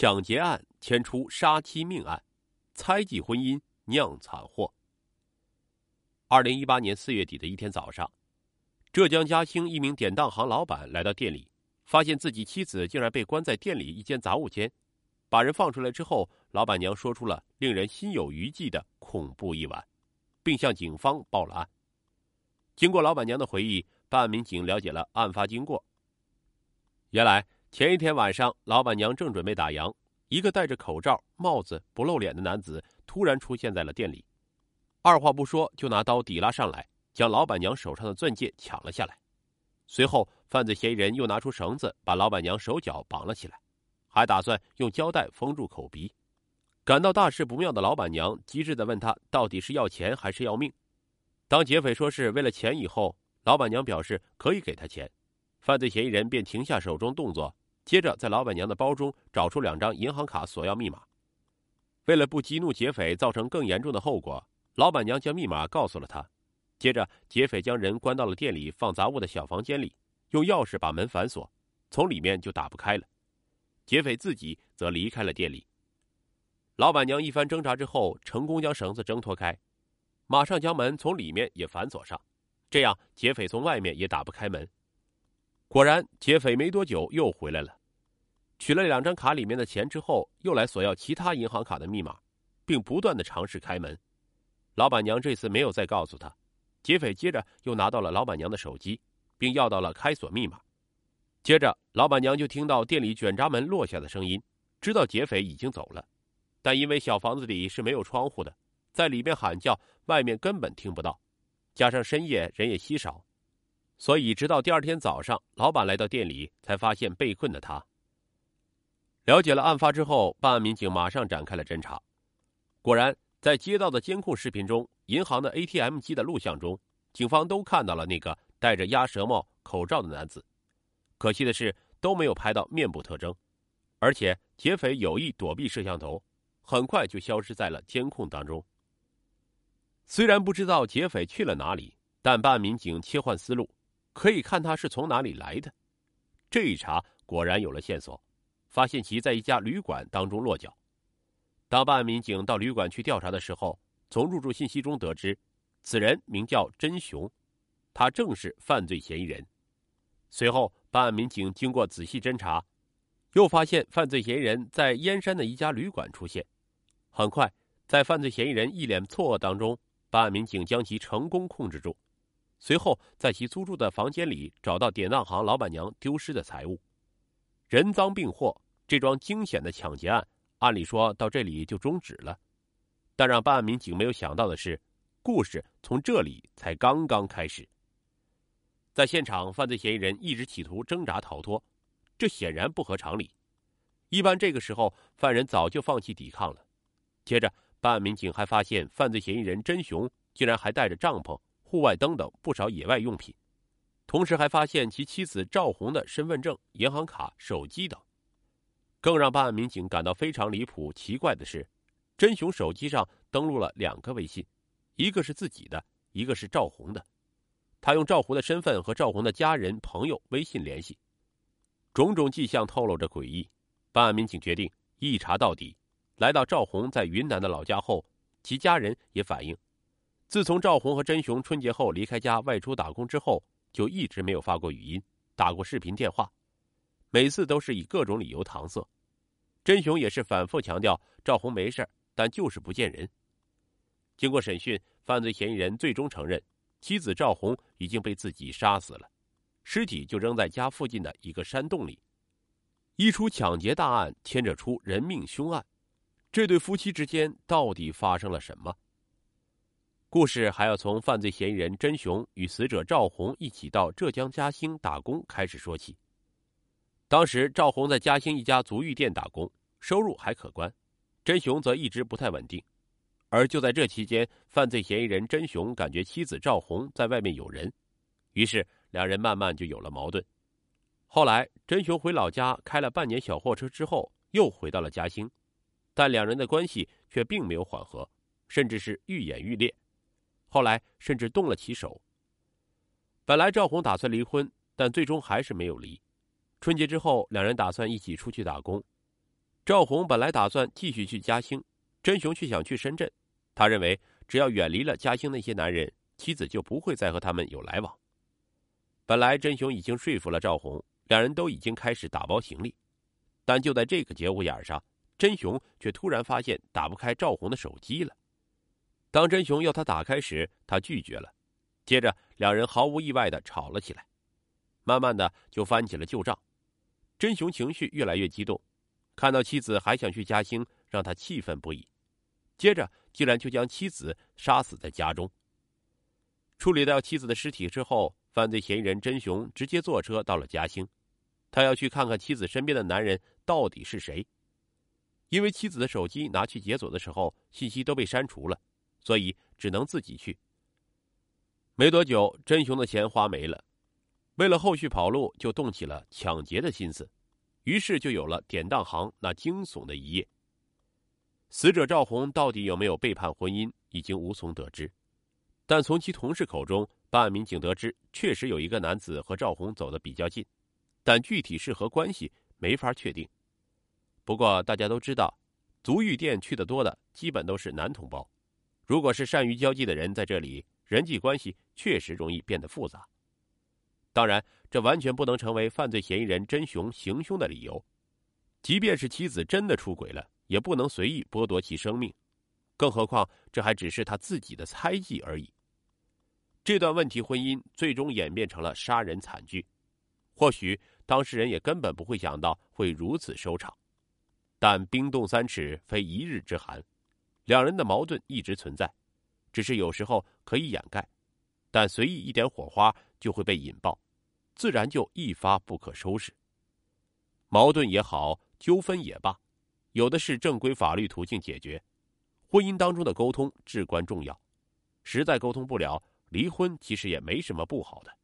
抢劫案牵出杀妻命案，猜忌婚姻酿惨祸。二零一八年四月底的一天早上，浙江嘉兴一名典当行老板来到店里，发现自己妻子竟然被关在店里一间杂物间。把人放出来之后，老板娘说出了令人心有余悸的恐怖一晚，并向警方报了案。经过老板娘的回忆，办案民警了解了案发经过。原来。前一天晚上，老板娘正准备打烊，一个戴着口罩、帽子、不露脸的男子突然出现在了店里，二话不说就拿刀抵拉上来，将老板娘手上的钻戒抢了下来。随后，犯罪嫌疑人又拿出绳子把老板娘手脚绑了起来，还打算用胶带封住口鼻。感到大事不妙的老板娘机智的问他：“到底是要钱还是要命？”当劫匪说是为了钱以后，老板娘表示可以给他钱。犯罪嫌疑人便停下手中动作，接着在老板娘的包中找出两张银行卡索要密码。为了不激怒劫匪，造成更严重的后果，老板娘将密码告诉了他。接着，劫匪将人关到了店里放杂物的小房间里，用钥匙把门反锁，从里面就打不开了。劫匪自己则离开了店里。老板娘一番挣扎之后，成功将绳子挣脱开，马上将门从里面也反锁上，这样劫匪从外面也打不开门。果然，劫匪没多久又回来了，取了两张卡里面的钱之后，又来索要其他银行卡的密码，并不断的尝试开门。老板娘这次没有再告诉他，劫匪接着又拿到了老板娘的手机，并要到了开锁密码。接着，老板娘就听到店里卷闸门落下的声音，知道劫匪已经走了，但因为小房子里是没有窗户的，在里面喊叫，外面根本听不到，加上深夜人也稀少。所以，直到第二天早上，老板来到店里，才发现被困的他。了解了案发之后，办案民警马上展开了侦查。果然，在接到的监控视频中，银行的 ATM 机的录像中，警方都看到了那个戴着鸭舌帽、口罩的男子。可惜的是，都没有拍到面部特征，而且劫匪有意躲避摄像头，很快就消失在了监控当中。虽然不知道劫匪去了哪里，但办案民警切换思路。可以看他是从哪里来的，这一查果然有了线索，发现其在一家旅馆当中落脚。当办案民警到旅馆去调查的时候，从入住信息中得知，此人名叫真雄，他正是犯罪嫌疑人。随后，办案民警经过仔细侦查，又发现犯罪嫌疑人在燕山的一家旅馆出现。很快，在犯罪嫌疑人一脸错愕当中，办案民警将其成功控制住。随后，在其租住的房间里找到典当行老板娘丢失的财物，人赃并获。这桩惊险的抢劫案，按理说到这里就终止了，但让办案民警没有想到的是，故事从这里才刚刚开始。在现场，犯罪嫌疑人一直企图挣扎逃脱，这显然不合常理。一般这个时候，犯人早就放弃抵抗了。接着，办案民警还发现，犯罪嫌疑人真雄竟然还带着帐篷。户外灯等不少野外用品，同时还发现其妻子赵红的身份证、银行卡、手机等。更让办案民警感到非常离谱、奇怪的是，真雄手机上登录了两个微信，一个是自己的，一个是赵红的。他用赵红的身份和赵红的家人、朋友微信联系，种种迹象透露着诡异。办案民警决定一查到底。来到赵红在云南的老家后，其家人也反映。自从赵红和甄雄春节后离开家外出打工之后，就一直没有发过语音、打过视频电话，每次都是以各种理由搪塞。甄雄也是反复强调赵红没事但就是不见人。经过审讯，犯罪嫌疑人最终承认，妻子赵红已经被自己杀死了，尸体就扔在家附近的一个山洞里。一出抢劫大案牵扯出人命凶案，这对夫妻之间到底发生了什么？故事还要从犯罪嫌疑人甄雄与死者赵红一起到浙江嘉兴打工开始说起。当时赵红在嘉兴一家足浴店打工，收入还可观；甄雄则一直不太稳定。而就在这期间，犯罪嫌疑人甄雄感觉妻子赵红在外面有人，于是两人慢慢就有了矛盾。后来，甄雄回老家开了半年小货车之后，又回到了嘉兴，但两人的关系却并没有缓和，甚至是愈演愈烈。后来甚至动了起手。本来赵红打算离婚，但最终还是没有离。春节之后，两人打算一起出去打工。赵红本来打算继续去嘉兴，真雄却想去深圳。他认为，只要远离了嘉兴那些男人，妻子就不会再和他们有来往。本来真雄已经说服了赵红，两人都已经开始打包行李，但就在这个节骨眼上，真雄却突然发现打不开赵红的手机了。当真雄要他打开时，他拒绝了。接着，两人毫无意外的吵了起来，慢慢的就翻起了旧账。真雄情绪越来越激动，看到妻子还想去嘉兴，让他气愤不已。接着，竟然就将妻子杀死在家中。处理掉妻子的尸体之后，犯罪嫌疑人真雄直接坐车到了嘉兴，他要去看看妻子身边的男人到底是谁。因为妻子的手机拿去解锁的时候，信息都被删除了，所以只能自己去。没多久，真雄的钱花没了，为了后续跑路，就动起了抢劫的心思，于是就有了典当行那惊悚的一夜。死者赵红到底有没有背叛婚姻，已经无从得知，但从其同事口中，办案民警得知，确实有一个男子和赵红走得比较近，但具体是何关系，没法确定。不过大家都知道，足浴店去的多的，基本都是男同胞，如果是善于交际的人在这里。人际关系确实容易变得复杂，当然，这完全不能成为犯罪嫌疑人真雄行凶的理由。即便是妻子真的出轨了，也不能随意剥夺其生命，更何况这还只是他自己的猜忌而已。这段问题婚姻最终演变成了杀人惨剧，或许当事人也根本不会想到会如此收场。但冰冻三尺，非一日之寒，两人的矛盾一直存在。只是有时候可以掩盖，但随意一点火花就会被引爆，自然就一发不可收拾。矛盾也好，纠纷也罢，有的是正规法律途径解决。婚姻当中的沟通至关重要，实在沟通不了，离婚其实也没什么不好的。